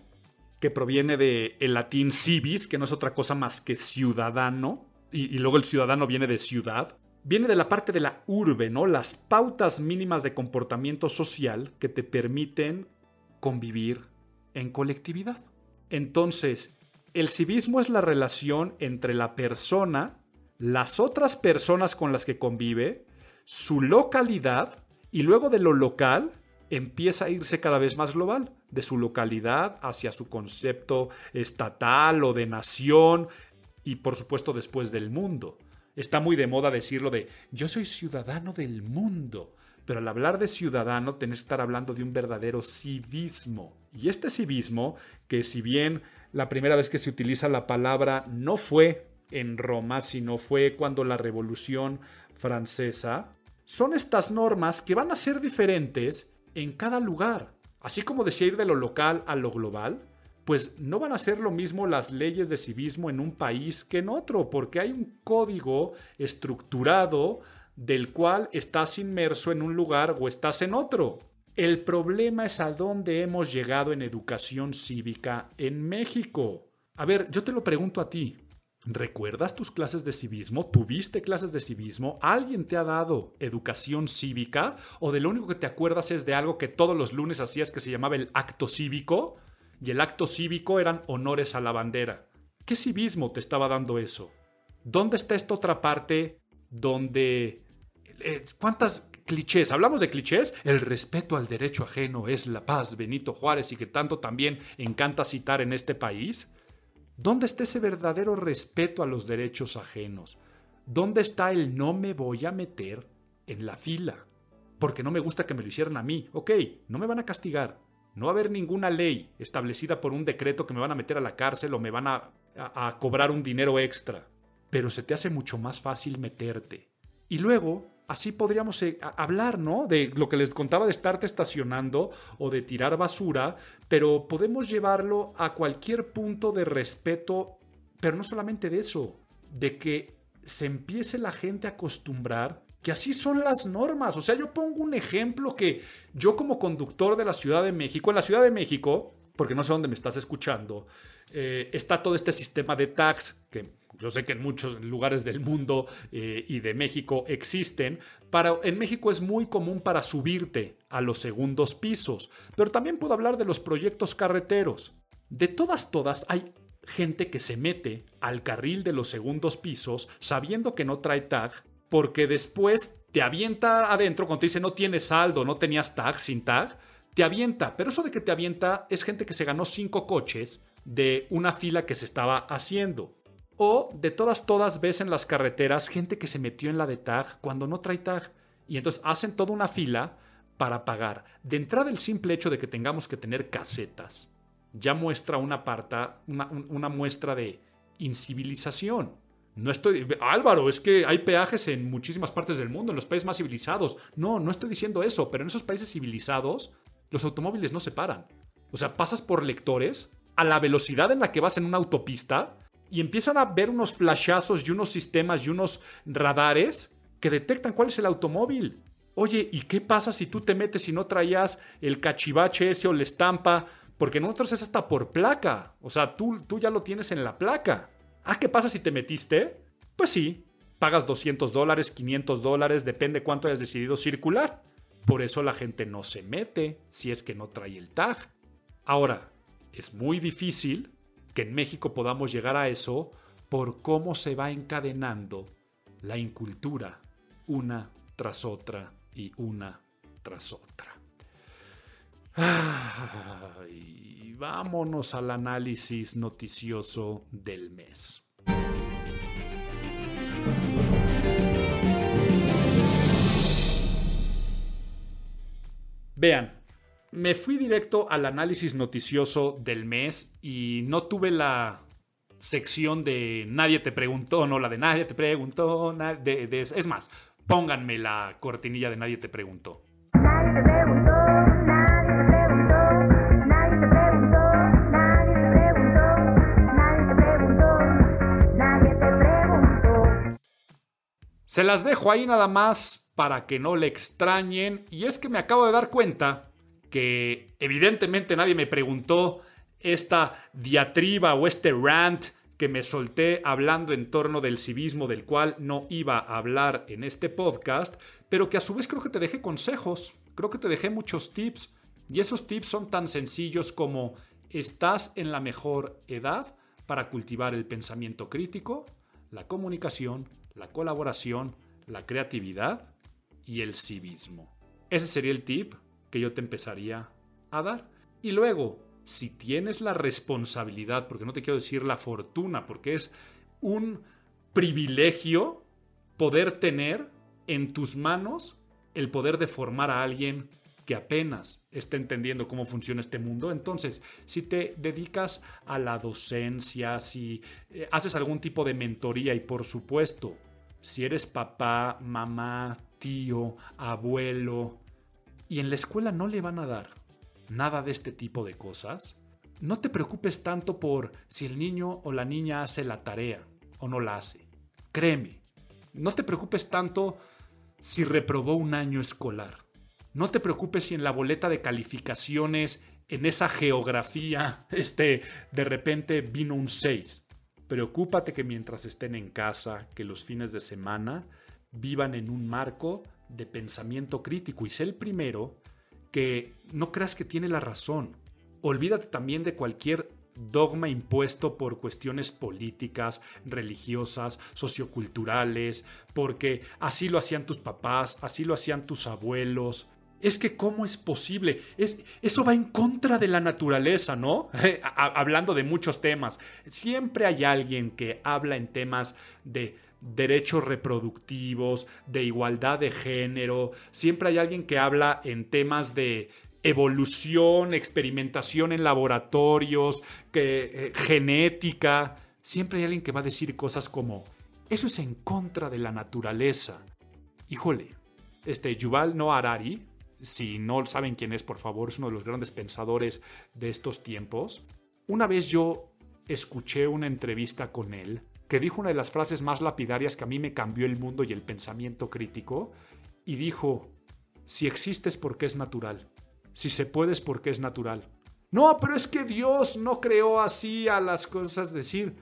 que proviene del el latín civis, que no es otra cosa más que ciudadano, y, luego el ciudadano viene de ciudad, viene de la parte de la urbe, ¿no? Las pautas mínimas de comportamiento social que te permiten convivir en colectividad. Entonces, el civismo es la relación entre la persona, las otras personas con las que convive, su localidad y luego de lo local empieza a irse cada vez más global de su localidad hacia su concepto estatal o de nación y por supuesto después del mundo. Está muy de moda decirlo de yo soy ciudadano del mundo, pero al hablar de ciudadano tenés que estar hablando de un verdadero civismo. Y este civismo, que si bien la primera vez que se utiliza la palabra no fue en Roma, sino fue cuando la Revolución Francesa, son estas normas que van a ser diferentes en cada lugar. Así como decía ir de lo local a lo global, pues no van a ser lo mismo las leyes de civismo en un país que en otro, porque hay un código estructurado del cual estás inmerso en un lugar o estás en otro. El problema es a dónde hemos llegado en educación cívica en México. A ver, yo te lo pregunto a ti. ¿Recuerdas tus clases de civismo? ¿Tuviste clases de civismo? ¿Alguien te ha dado educación cívica? ¿O de lo único que te acuerdas es de algo que todos los lunes hacías que se llamaba el acto cívico? Y el acto cívico eran honores a la bandera. ¿Qué civismo te estaba dando eso? ¿Dónde está esta otra parte donde... Eh, ¿Cuántas clichés? ¿Hablamos de clichés? El respeto al derecho ajeno es la paz, Benito Juárez, y que tanto también encanta citar en este país. ¿Dónde está ese verdadero respeto a los derechos ajenos? ¿Dónde está el no me voy a meter en la fila? Porque no me gusta que me lo hicieran a mí. Ok, no me van a castigar. No va a haber ninguna ley establecida por un decreto que me van a meter a la cárcel o me van a, a cobrar un dinero extra. Pero se te hace mucho más fácil meterte. Y luego así podríamos eh, hablar, ¿no? De lo que les contaba de estarte estacionando o de tirar basura, pero podemos llevarlo a cualquier punto de respeto, pero no solamente de eso, de que se empiece la gente a acostumbrar que así son las normas. O sea, yo pongo un ejemplo que yo como conductor de la Ciudad de México, en la Ciudad de México, porque no sé dónde me estás escuchando, eh, está todo este sistema de tax que yo sé que en muchos lugares del mundo eh, y de México existen, para, en México es muy común para subirte a los segundos pisos, pero también puedo hablar de los proyectos carreteros. De todas, todas hay gente que se mete al carril de los segundos pisos sabiendo que no trae tag, porque después te avienta adentro cuando te dice no tienes saldo, no tenías tag, sin tag, te avienta, pero eso de que te avienta es gente que se ganó cinco coches de una fila que se estaba haciendo. O de todas, todas ves en las carreteras gente que se metió en la de tag cuando no trae tag. Y entonces hacen toda una fila para pagar. De entrada, el simple hecho de que tengamos que tener casetas ya muestra una, parta, una, muestra de incivilización. No estoy. Álvaro, es que hay peajes en muchísimas partes del mundo, en los países más civilizados. No, no estoy diciendo eso, pero en esos países civilizados, los automóviles no se paran. O sea, pasas por lectores a la velocidad en la que vas en una autopista y empiezan a ver unos flashazos y unos sistemas y unos radares que detectan cuál es el automóvil. Oye, ¿y qué pasa si tú te metes y no traías el cachivache ese o la estampa? Porque nosotros es hasta por placa. O sea, tú, tú ya lo tienes en la placa. Ah, ¿qué pasa si te metiste? Pues sí, pagas 200 dólares, 500 dólares, depende cuánto hayas decidido circular. Por eso la gente no se mete si es que no trae el tag. Ahora, es muy difícil que en México podamos llegar a eso por cómo se va encadenando la incultura una tras otra y una tras otra. Y vámonos al análisis noticioso del mes. Vean, me fui directo al análisis noticioso del mes y no tuve la sección de nadie te preguntó, no la de nadie te preguntó, es más, pónganme la cortinilla de nadie te preguntó, nadie te preguntó. Se las dejo ahí nada más para que no le extrañen. Y es que me acabo de dar cuenta que evidentemente nadie me preguntó esta diatriba o este rant que me solté hablando en torno del civismo del cual no iba a hablar en este podcast, pero que a su vez creo que te dejé consejos, creo que te dejé muchos tips y esos tips son tan sencillos como estás en la mejor edad para cultivar el pensamiento crítico, la comunicación, la colaboración, la creatividad y el civismo. Ese sería el tip que yo te empezaría a dar. Y luego, si tienes la responsabilidad, porque no te quiero decir la fortuna, porque es un privilegio poder tener en tus manos el poder de formar a alguien que apenas está entendiendo cómo funciona este mundo. Entonces, si te dedicas a la docencia, si eh, haces algún tipo de mentoría y por supuesto, si eres papá, mamá, tío, abuelo, y en la escuela no le van a dar nada de este tipo de cosas, no te preocupes tanto por si el niño o la niña hace la tarea o no la hace. Créeme, no te preocupes tanto si reprobó un año escolar. No te preocupes si en la boleta de calificaciones, en esa geografía, *laughs* este, de repente vino un 6. Preocúpate que mientras estén en casa, que los fines de semana, vivan en un marco de pensamiento crítico y sé el primero que no creas que tiene la razón. Olvídate también de cualquier dogma impuesto por cuestiones políticas, religiosas, socioculturales, porque así lo hacían tus papás, así lo hacían tus abuelos. Es que cómo es posible, es, eso va en contra de la naturaleza, ¿no? *laughs* Hablando de muchos temas, siempre hay alguien que habla en temas de derechos reproductivos, de igualdad de género, siempre hay alguien que habla en temas de evolución, experimentación en laboratorios, que, eh, genética, siempre hay alguien que va a decir cosas como, eso es en contra de la naturaleza. Híjole, este Yuval no Harari, si no saben quién es, por favor, es uno de los grandes pensadores de estos tiempos. Una vez yo escuché una entrevista con él que dijo una de las frases más lapidarias que a mí me cambió el mundo y el pensamiento crítico, y dijo, si existes porque es natural, si se puede es porque es natural. No, pero es que Dios no creó así a las cosas, decir,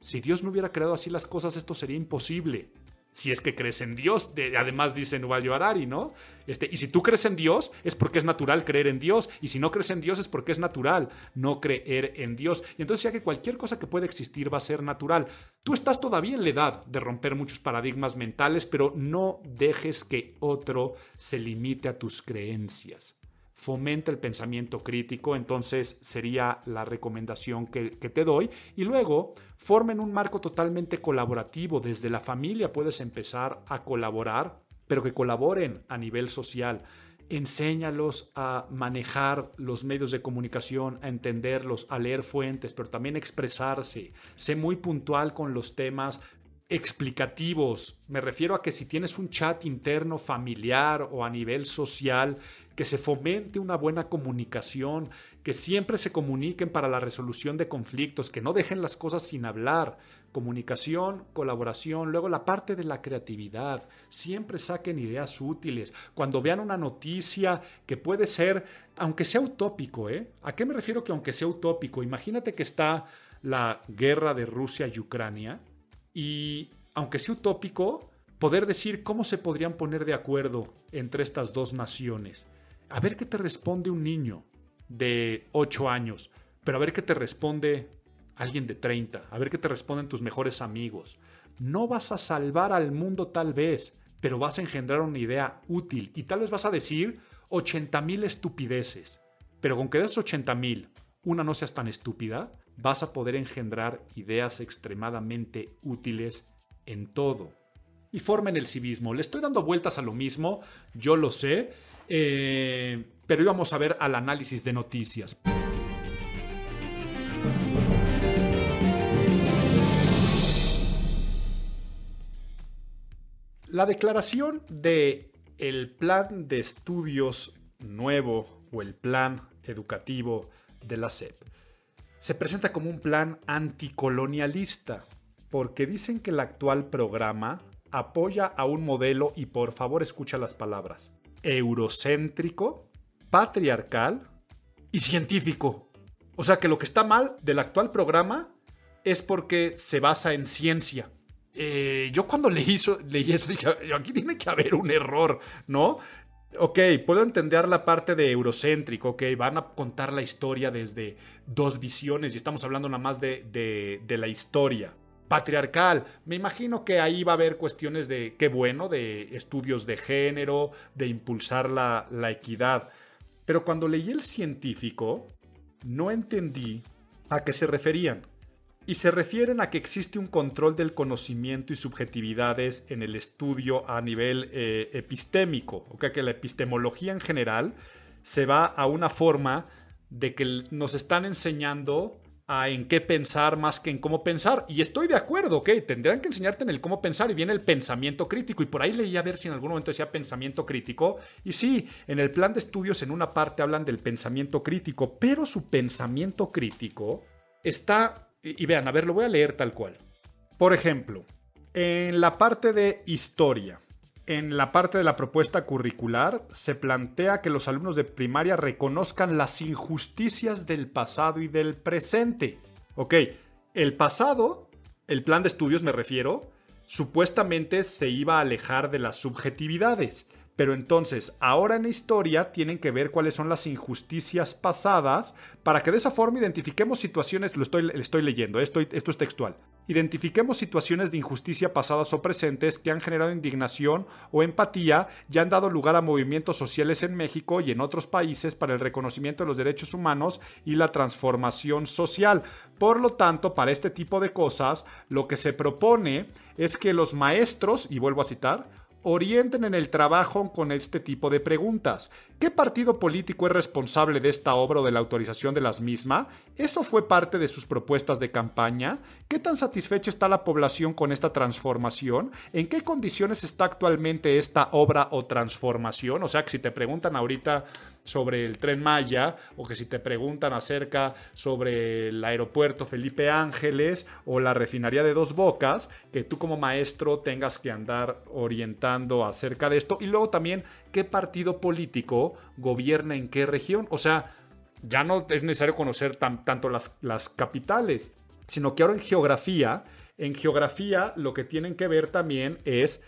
si Dios no hubiera creado así las cosas, esto sería imposible si es que crees en Dios, además dice Nuballo Harari, ¿no? Este, y si tú crees en Dios es porque es natural creer en Dios, y si no crees en Dios es porque es natural no creer en Dios. Y entonces ya que cualquier cosa que pueda existir va a ser natural. Tú estás todavía en la edad de romper muchos paradigmas mentales, pero no dejes que otro se limite a tus creencias fomenta el pensamiento crítico, entonces sería la recomendación que, te doy. Y luego, formen un marco totalmente colaborativo. Desde la familia puedes empezar a colaborar, pero que colaboren a nivel social. Enséñalos a manejar los medios de comunicación, a entenderlos, a leer fuentes, pero también expresarse. Sé muy puntual con los temas, explicativos. Me refiero a que si tienes un chat interno familiar o a nivel social que se fomente una buena comunicación, que siempre se comuniquen para la resolución de conflictos, que no dejen las cosas sin hablar. Comunicación, colaboración, luego la parte de la creatividad. Siempre saquen ideas útiles. Cuando vean una noticia que puede ser, aunque sea utópico, ¿eh? ¿A qué me refiero que aunque sea utópico? Imagínate que está la guerra de Rusia y Ucrania y aunque sea utópico, poder decir cómo se podrían poner de acuerdo entre estas dos naciones. A ver qué te responde un niño de 8 años, pero a ver qué te responde alguien de 30, a ver qué te responden tus mejores amigos. No vas a salvar al mundo tal vez, pero vas a engendrar una idea útil y tal vez vas a decir 80 mil estupideces, pero con que des 80 mil, una no seas tan estúpida, vas a poder engendrar ideas extremadamente útiles en todo y formen el civismo. Le estoy dando vueltas a lo mismo, yo lo sé, eh, pero íbamos a ver al análisis de noticias. La declaración de el plan de estudios nuevo o el plan educativo de la SEP se presenta como un plan anticolonialista, porque dicen que el actual programa apoya a un modelo, y por favor escucha las palabras, eurocéntrico, patriarcal y científico. O sea que lo que está mal del actual programa es porque se basa en ciencia. Eh, yo cuando leí eso, *laughs* dije, aquí tiene que haber un error, ¿no? Ok, puedo entender la parte de eurocéntrico, ok, van a contar la historia desde dos visiones y estamos hablando nada más de la historia patriarcal. Me imagino que ahí va a haber cuestiones de, qué bueno, de estudios de género, de impulsar la, equidad. Pero cuando leí el científico, no entendí a qué se referían. Y se refieren a que existe un control del conocimiento y subjetividades en el estudio a nivel eh, epistémico, o sea que la epistemología en general se va a una forma de que nos están enseñando a en qué pensar más que en cómo pensar. Y estoy de acuerdo, ok, tendrán que enseñarte en el cómo pensar y viene el pensamiento crítico. Y por ahí leí a ver si en algún momento decía pensamiento crítico. Y sí, en el plan de estudios en una parte hablan del pensamiento crítico, pero su pensamiento crítico está, y, y vean, a ver, lo voy a leer tal cual. Por ejemplo, en la parte de historia, en la parte de la propuesta curricular se plantea que los alumnos de primaria reconozcan las injusticias del pasado y del presente. Ok, el pasado, el plan de estudios me refiero, supuestamente se iba a alejar de las subjetividades. Pero entonces, ahora en la historia tienen que ver cuáles son las injusticias pasadas para que de esa forma identifiquemos situaciones, lo estoy, estoy leyendo, esto, esto es textual, identifiquemos situaciones de injusticia pasadas o presentes que han generado indignación o empatía y han dado lugar a movimientos sociales en México y en otros países para el reconocimiento de los derechos humanos y la transformación social. Por lo tanto, para este tipo de cosas, lo que se propone es que los maestros, y vuelvo a citar, orienten en el trabajo con este tipo de preguntas. ¿Qué partido político es responsable de esta obra o de la autorización de las mismas? ¿Eso fue parte de sus propuestas de campaña? ¿Qué tan satisfecha está la población con esta transformación? ¿En qué condiciones está actualmente esta obra o transformación? O sea, que si te preguntan ahorita sobre el tren Maya o que si te preguntan acerca sobre el aeropuerto Felipe Ángeles o la refinería de Dos Bocas, que tú como maestro tengas que andar orientando acerca de esto y luego también qué partido político gobierna en qué región. O sea, ya no es necesario conocer tanto las, las capitales, sino que ahora en geografía, en geografía lo que tienen que ver también es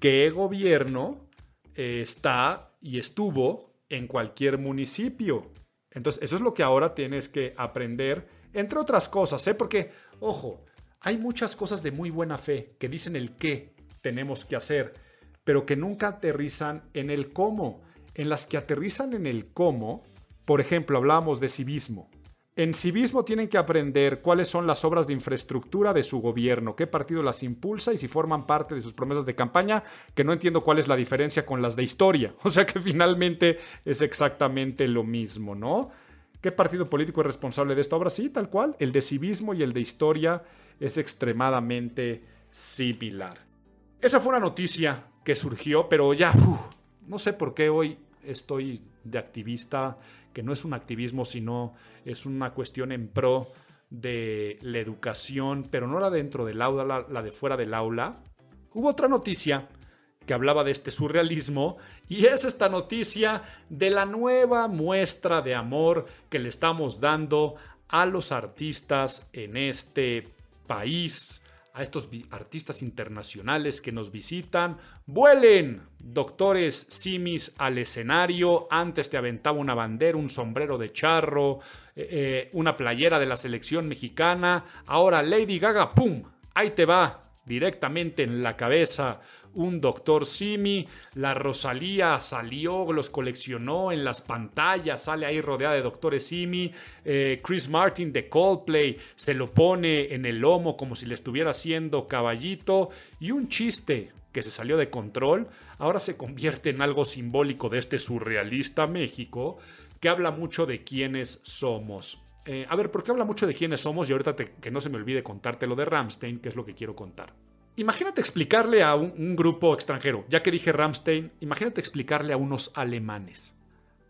qué gobierno eh, está y estuvo en cualquier municipio. Entonces, eso es lo que ahora tienes que aprender, entre otras cosas, ¿eh? Porque, ojo, hay muchas cosas de muy buena fe que dicen el qué tenemos que hacer, pero que nunca aterrizan en el cómo. En las que aterrizan en el cómo, por ejemplo, hablábamos de civismo. En civismo tienen que aprender cuáles son las obras de infraestructura de su gobierno, qué partido las impulsa y si forman parte de sus promesas de campaña, que no entiendo cuál es la diferencia con las de historia. *laughs* O sea que finalmente es exactamente lo mismo, ¿no? ¿Qué partido político es responsable de esta obra? Sí, tal cual. El de civismo y el de historia es extremadamente similar. Esa fue una noticia que surgió, pero ya, no sé por qué hoy estoy de activista, que no es un activismo, sino es una cuestión en pro de la educación, pero no la dentro del aula, la de fuera del aula. Hubo otra noticia que hablaba de este surrealismo y es esta noticia de la nueva muestra de amor que le estamos dando a los artistas en este país, a estos artistas internacionales que nos visitan. Vuelen, doctores simis, al escenario. Antes te aventaba una bandera, un sombrero de charro, eh, eh, una playera de la selección mexicana. Ahora Lady Gaga, ¡pum! Ahí te va, directamente en la cabeza un Doctor Simi, la Rosalía salió, los coleccionó en las pantallas, sale ahí rodeada de Doctores Simi, eh, Chris Martin de Coldplay se lo pone en el lomo como si le estuviera haciendo caballito. Y un chiste que se salió de control, ahora se convierte en algo simbólico de este surrealista México que habla mucho de quiénes somos. Eh, a ver, ¿por qué habla mucho de quiénes somos? Y ahorita que no se me olvide contarte lo de Ramstein, que es lo que quiero contar. Imagínate explicarle a un, grupo extranjero, ya que dije Ramstein, imagínate explicarle a unos alemanes.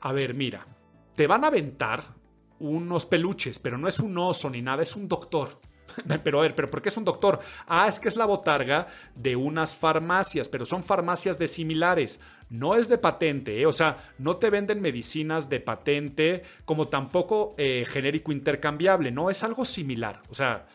A ver, mira, te van a aventar unos peluches, pero no es un oso ni nada, es un doctor. *laughs* Pero a ver, ¿pero por qué es un doctor? Ah, es que es la botarga de unas farmacias, pero son farmacias de similares. No es de patente, ¿eh? o sea, no te venden medicinas de patente como tampoco eh, genérico intercambiable, no, es algo similar. O sea,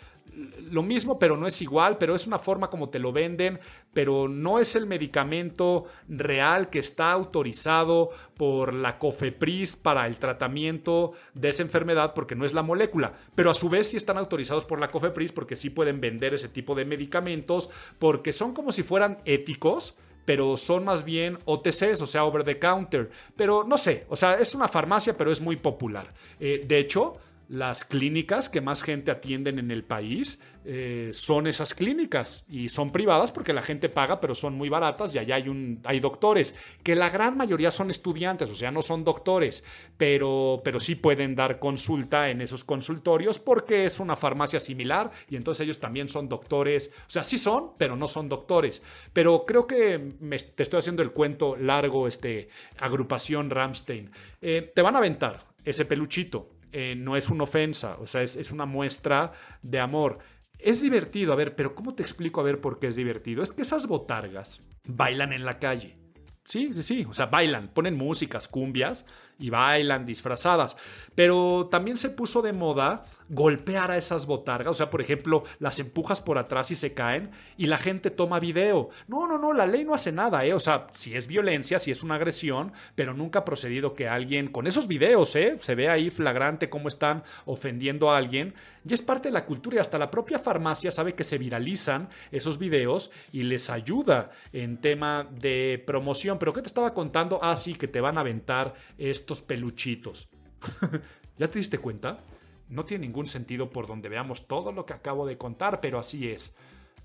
lo mismo, pero no es igual, pero es una forma como te lo venden, pero no es el medicamento real que está autorizado por la COFEPRIS para el tratamiento de esa enfermedad porque no es la molécula, pero a su vez sí están autorizados por la COFEPRIS porque sí pueden vender ese tipo de medicamentos porque son como si fueran éticos, pero son más bien OTCs, o sea, over the counter. Pero no sé, o sea, es una farmacia, pero es muy popular. Eh, de hecho, las clínicas que más gente atienden en el país eh, son esas clínicas y son privadas porque la gente paga, pero son muy baratas y allá hay, un, hay doctores, que la gran mayoría son estudiantes, o sea, no son doctores, pero, pero sí pueden dar consulta en esos consultorios porque es una farmacia similar y entonces ellos también son doctores, o sea, sí son, pero no son doctores. Pero creo que te estoy haciendo el cuento largo, este, agrupación Ramstein. Eh, te van a aventar ese peluchito eh, no es una ofensa, o sea, es, es una muestra de amor. Es divertido, a ver, pero ¿cómo te explico a ver por qué es divertido? Es que esas botargas bailan en la calle. Sí, sí, sí, o sea, bailan, ponen músicas, cumbias y bailan disfrazadas. Pero también se puso de moda golpear a esas botargas. O sea, por ejemplo, las empujas por atrás y se caen y la gente toma video. No, no, no, la ley no hace nada, ¿eh? O sea, si es violencia, si es una agresión, pero nunca ha procedido que alguien, con esos videos, ¿eh? Se ve ahí flagrante cómo están ofendiendo a alguien. Y es parte de la cultura y hasta la propia farmacia sabe que se viralizan esos videos y les ayuda en tema de promoción. Pero ¿qué te estaba contando? Ah, sí, que te van a aventar esto peluchitos. *laughs* ¿Ya te diste cuenta? No tiene ningún sentido por donde veamos todo lo que acabo de contar, pero así es.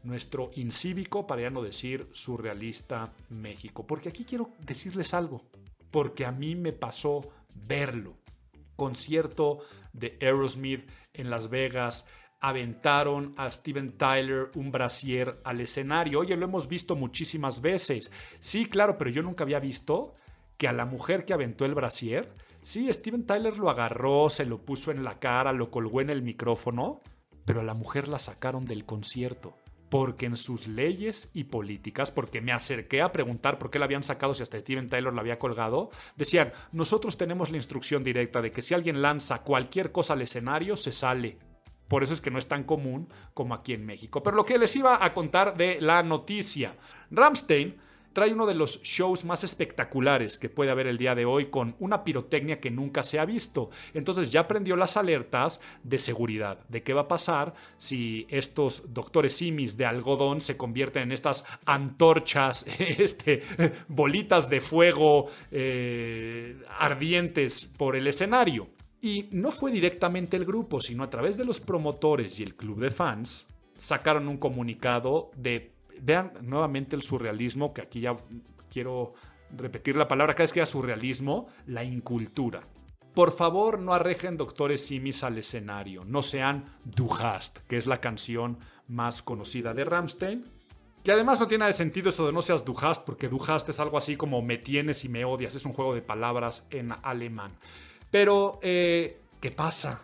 Nuestro incívico, para ya no decir surrealista México. Porque aquí quiero decirles algo. Porque a mí me pasó verlo. Concierto de Aerosmith en Las Vegas. Aventaron a Steven Tyler un brasier al escenario. Oye, lo hemos visto muchísimas veces. Sí, claro, pero yo nunca había visto que a la mujer que aventó el brasier, sí, Steven Tyler lo agarró, se lo puso en la cara, lo colgó en el micrófono, pero a la mujer la sacaron del concierto. Porque en sus leyes y políticas, porque me acerqué a preguntar por qué la habían sacado si hasta Steven Tyler la había colgado, decían, nosotros tenemos la instrucción directa de que si alguien lanza cualquier cosa al escenario, se sale. Por eso es que no es tan común como aquí en México. Pero lo que les iba a contar de la noticia. Ramstein trae uno de los shows más espectaculares que puede haber el día de hoy con una pirotecnia que nunca se ha visto. Entonces ya prendió las alertas de seguridad, de qué va a pasar si estos doctores simis de algodón se convierten en estas antorchas, *laughs* este, bolitas de fuego eh, ardientes por el escenario. Y no fue directamente el grupo, sino a través de los promotores y el club de fans, sacaron un comunicado de vean nuevamente el surrealismo, que aquí ya quiero repetir la palabra cada vez que haya surrealismo, la incultura. Por favor, no arrejen doctores simis al escenario, no sean Du hast, que es la canción más conocida de Rammstein, Que además no tiene nada de sentido eso de no seas du hast, porque du hast es algo así como me tienes y me odias. Es un juego de palabras en alemán. Pero, eh, ¿qué pasa?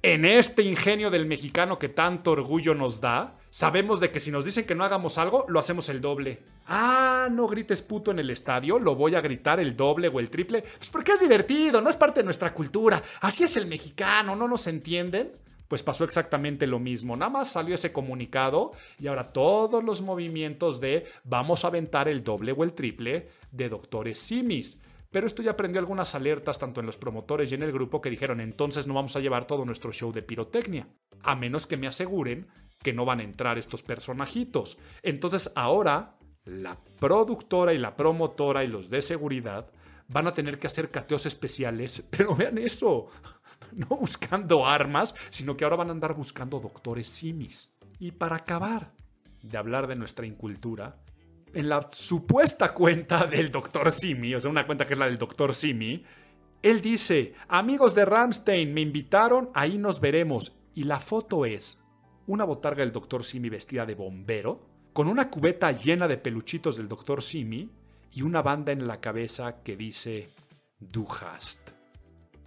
En este ingenio del mexicano que tanto orgullo nos da, sabemos de que si nos dicen que no hagamos algo, lo hacemos el doble. Ah, no grites puto en el estadio, lo voy a gritar el doble o el triple. Pues porque es divertido, no es parte de nuestra cultura. Así es el mexicano, ¿no nos entienden? Pues pasó exactamente lo mismo. Nada más salió ese comunicado y ahora todos los movimientos de vamos a aventar el doble o el triple de doctores simis. Pero esto ya prendió algunas alertas tanto en los promotores y en el grupo que dijeron entonces no vamos a llevar todo nuestro show de pirotecnia, a menos que me aseguren que no van a entrar estos personajitos. Entonces ahora la productora y la promotora y los de seguridad van a tener que hacer cateos especiales, *laughs* pero vean eso, *laughs* no buscando armas, sino que ahora van a andar buscando doctores simis. Y para acabar de hablar de nuestra incultura, en la supuesta cuenta del doctor Simi, o sea, una cuenta que es la del doctor Simi, él dice, amigos de Ramstein, me invitaron, ahí nos veremos. Y la foto es una botarga del doctor Simi vestida de bombero, con una cubeta llena de peluchitos del doctor Simi y una banda en la cabeza que dice Du hast.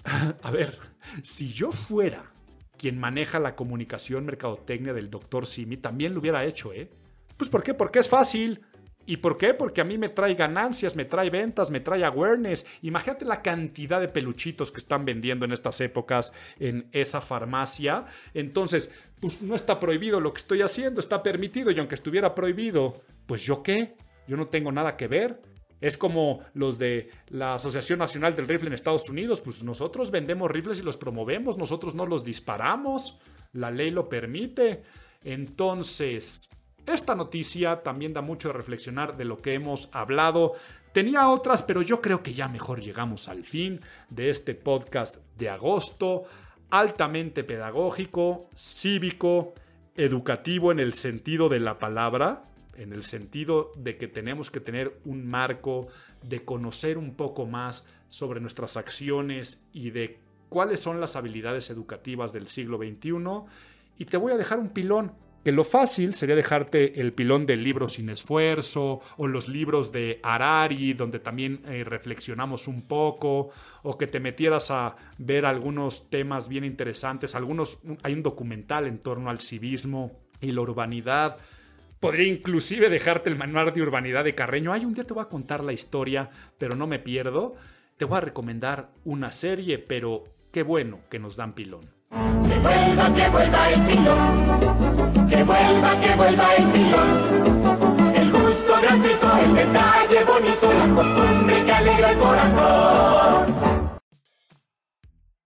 *laughs* A ver, si yo fuera quien maneja la comunicación mercadotecnia del doctor Simi, también lo hubiera hecho, ¿eh? Pues ¿por qué? Porque es fácil. ¿Y por qué? Porque a mí me trae ganancias, me trae ventas, me trae awareness. Imagínate la cantidad de peluchitos que están vendiendo en estas épocas en esa farmacia. Entonces, pues no está prohibido lo que estoy haciendo, está permitido. Y aunque estuviera prohibido, pues yo qué? Yo no tengo nada que ver. Es como los de la Asociación Nacional del Rifle en Estados Unidos. Pues nosotros vendemos rifles y los promovemos, nosotros no los disparamos. La ley lo permite. Entonces, esta noticia también da mucho de reflexionar de lo que hemos hablado. Tenía otras, pero yo creo que ya mejor llegamos al fin de este podcast de agosto, altamente pedagógico, cívico, educativo en el sentido de la palabra, en el sentido de que tenemos que tener un marco de conocer un poco más sobre nuestras acciones y de cuáles son las habilidades educativas del siglo XXI. Y te voy a dejar un pilón que lo fácil sería dejarte el pilón del libro sin esfuerzo o los libros de Harari donde también eh, reflexionamos un poco o que te metieras a ver algunos temas bien interesantes, algunos hay un documental en torno al civismo y la urbanidad. Podría inclusive dejarte el manual de urbanidad de Carreño. Ay, un día te voy a contar la historia, pero no me pierdo. Te voy a recomendar una serie, pero qué bueno que nos dan pilón. Que vuelva, que vuelva el pilón. Que vuelva, que vuelva el pilón. El gusto gratuito, el detalle bonito, la costumbre que alegra el corazón.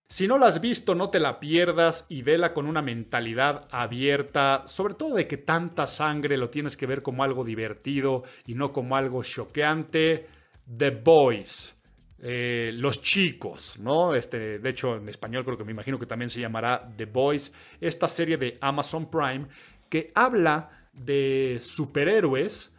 Si no la has visto, no te la pierdas y vela con una mentalidad abierta, sobre todo de que tanta sangre lo tienes que ver como algo divertido y no como algo choqueante. The Boys. Eh, los chicos, ¿no? Este, de hecho, en español creo que me imagino que también se llamará The Boys, esta serie de Amazon Prime que habla de superhéroes,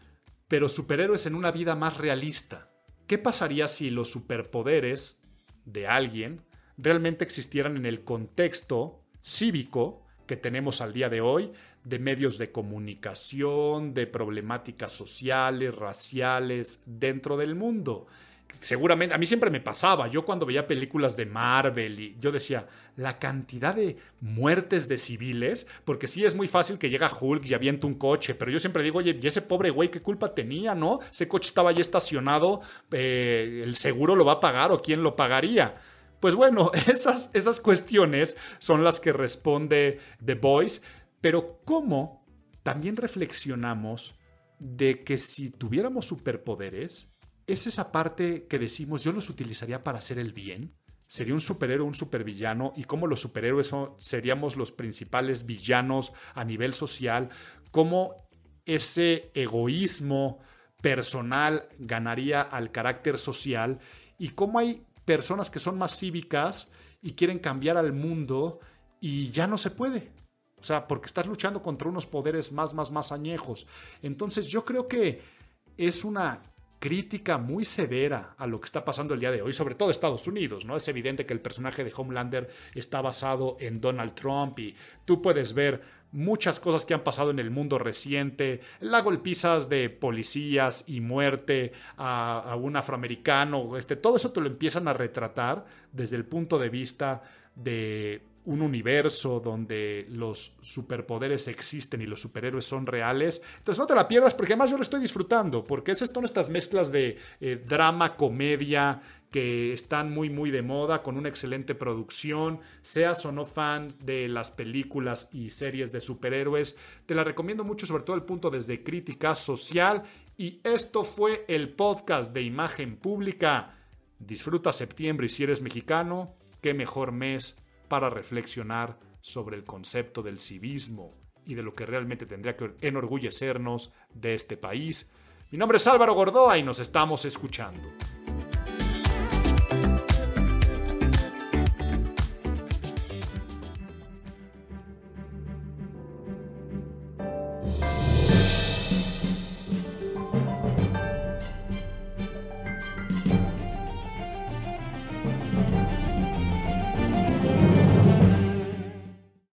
pero superhéroes en una vida más realista. ¿Qué pasaría si los superpoderes de alguien realmente existieran en el contexto cívico que tenemos al día de hoy, de medios de comunicación, de problemáticas sociales, raciales, dentro del mundo? Seguramente, a mí siempre me pasaba, yo cuando veía películas de Marvel y yo decía, la cantidad de muertes de civiles, porque sí es muy fácil que llega Hulk y avienta un coche, pero yo siempre digo, oye, ¿y ese pobre güey qué culpa tenía, no? Ese coche estaba ahí estacionado, eh, el seguro lo va a pagar o quién lo pagaría. Pues bueno, *laughs* esas, esas cuestiones son las que responde The Voice, pero ¿cómo también reflexionamos de que si tuviéramos superpoderes, es esa parte que decimos yo los utilizaría para hacer el bien. Sería un superhéroe, un supervillano, y cómo los superhéroes seríamos los principales villanos a nivel social, cómo ese egoísmo personal ganaría al carácter social, y cómo hay personas que son más cívicas y quieren cambiar al mundo y ya no se puede. O sea, porque estás luchando contra unos poderes más, más, más añejos. Entonces yo creo que es una crítica muy severa a lo que está pasando el día de hoy, sobre todo Estados Unidos, ¿no? Es evidente que el personaje de Homelander está basado en Donald Trump y tú puedes ver muchas cosas que han pasado en el mundo reciente, la golpizas de policías y muerte a, a, un afroamericano, este, todo eso te lo empiezan a retratar desde el punto de vista de un universo donde los superpoderes existen y los superhéroes son reales. Entonces no te la pierdas porque además yo lo estoy disfrutando, porque es son estas mezclas de eh, drama, comedia, que están muy muy de moda, con una excelente producción, seas o no fan de las películas y series de superhéroes, te la recomiendo mucho sobre todo el punto desde crítica social y esto fue el podcast de imagen pública. Disfruta septiembre y si eres mexicano, qué mejor mes para reflexionar sobre el concepto del civismo y de lo que realmente tendría que enorgullecernos de este país. Mi nombre es Álvaro Gordoa y nos estamos escuchando.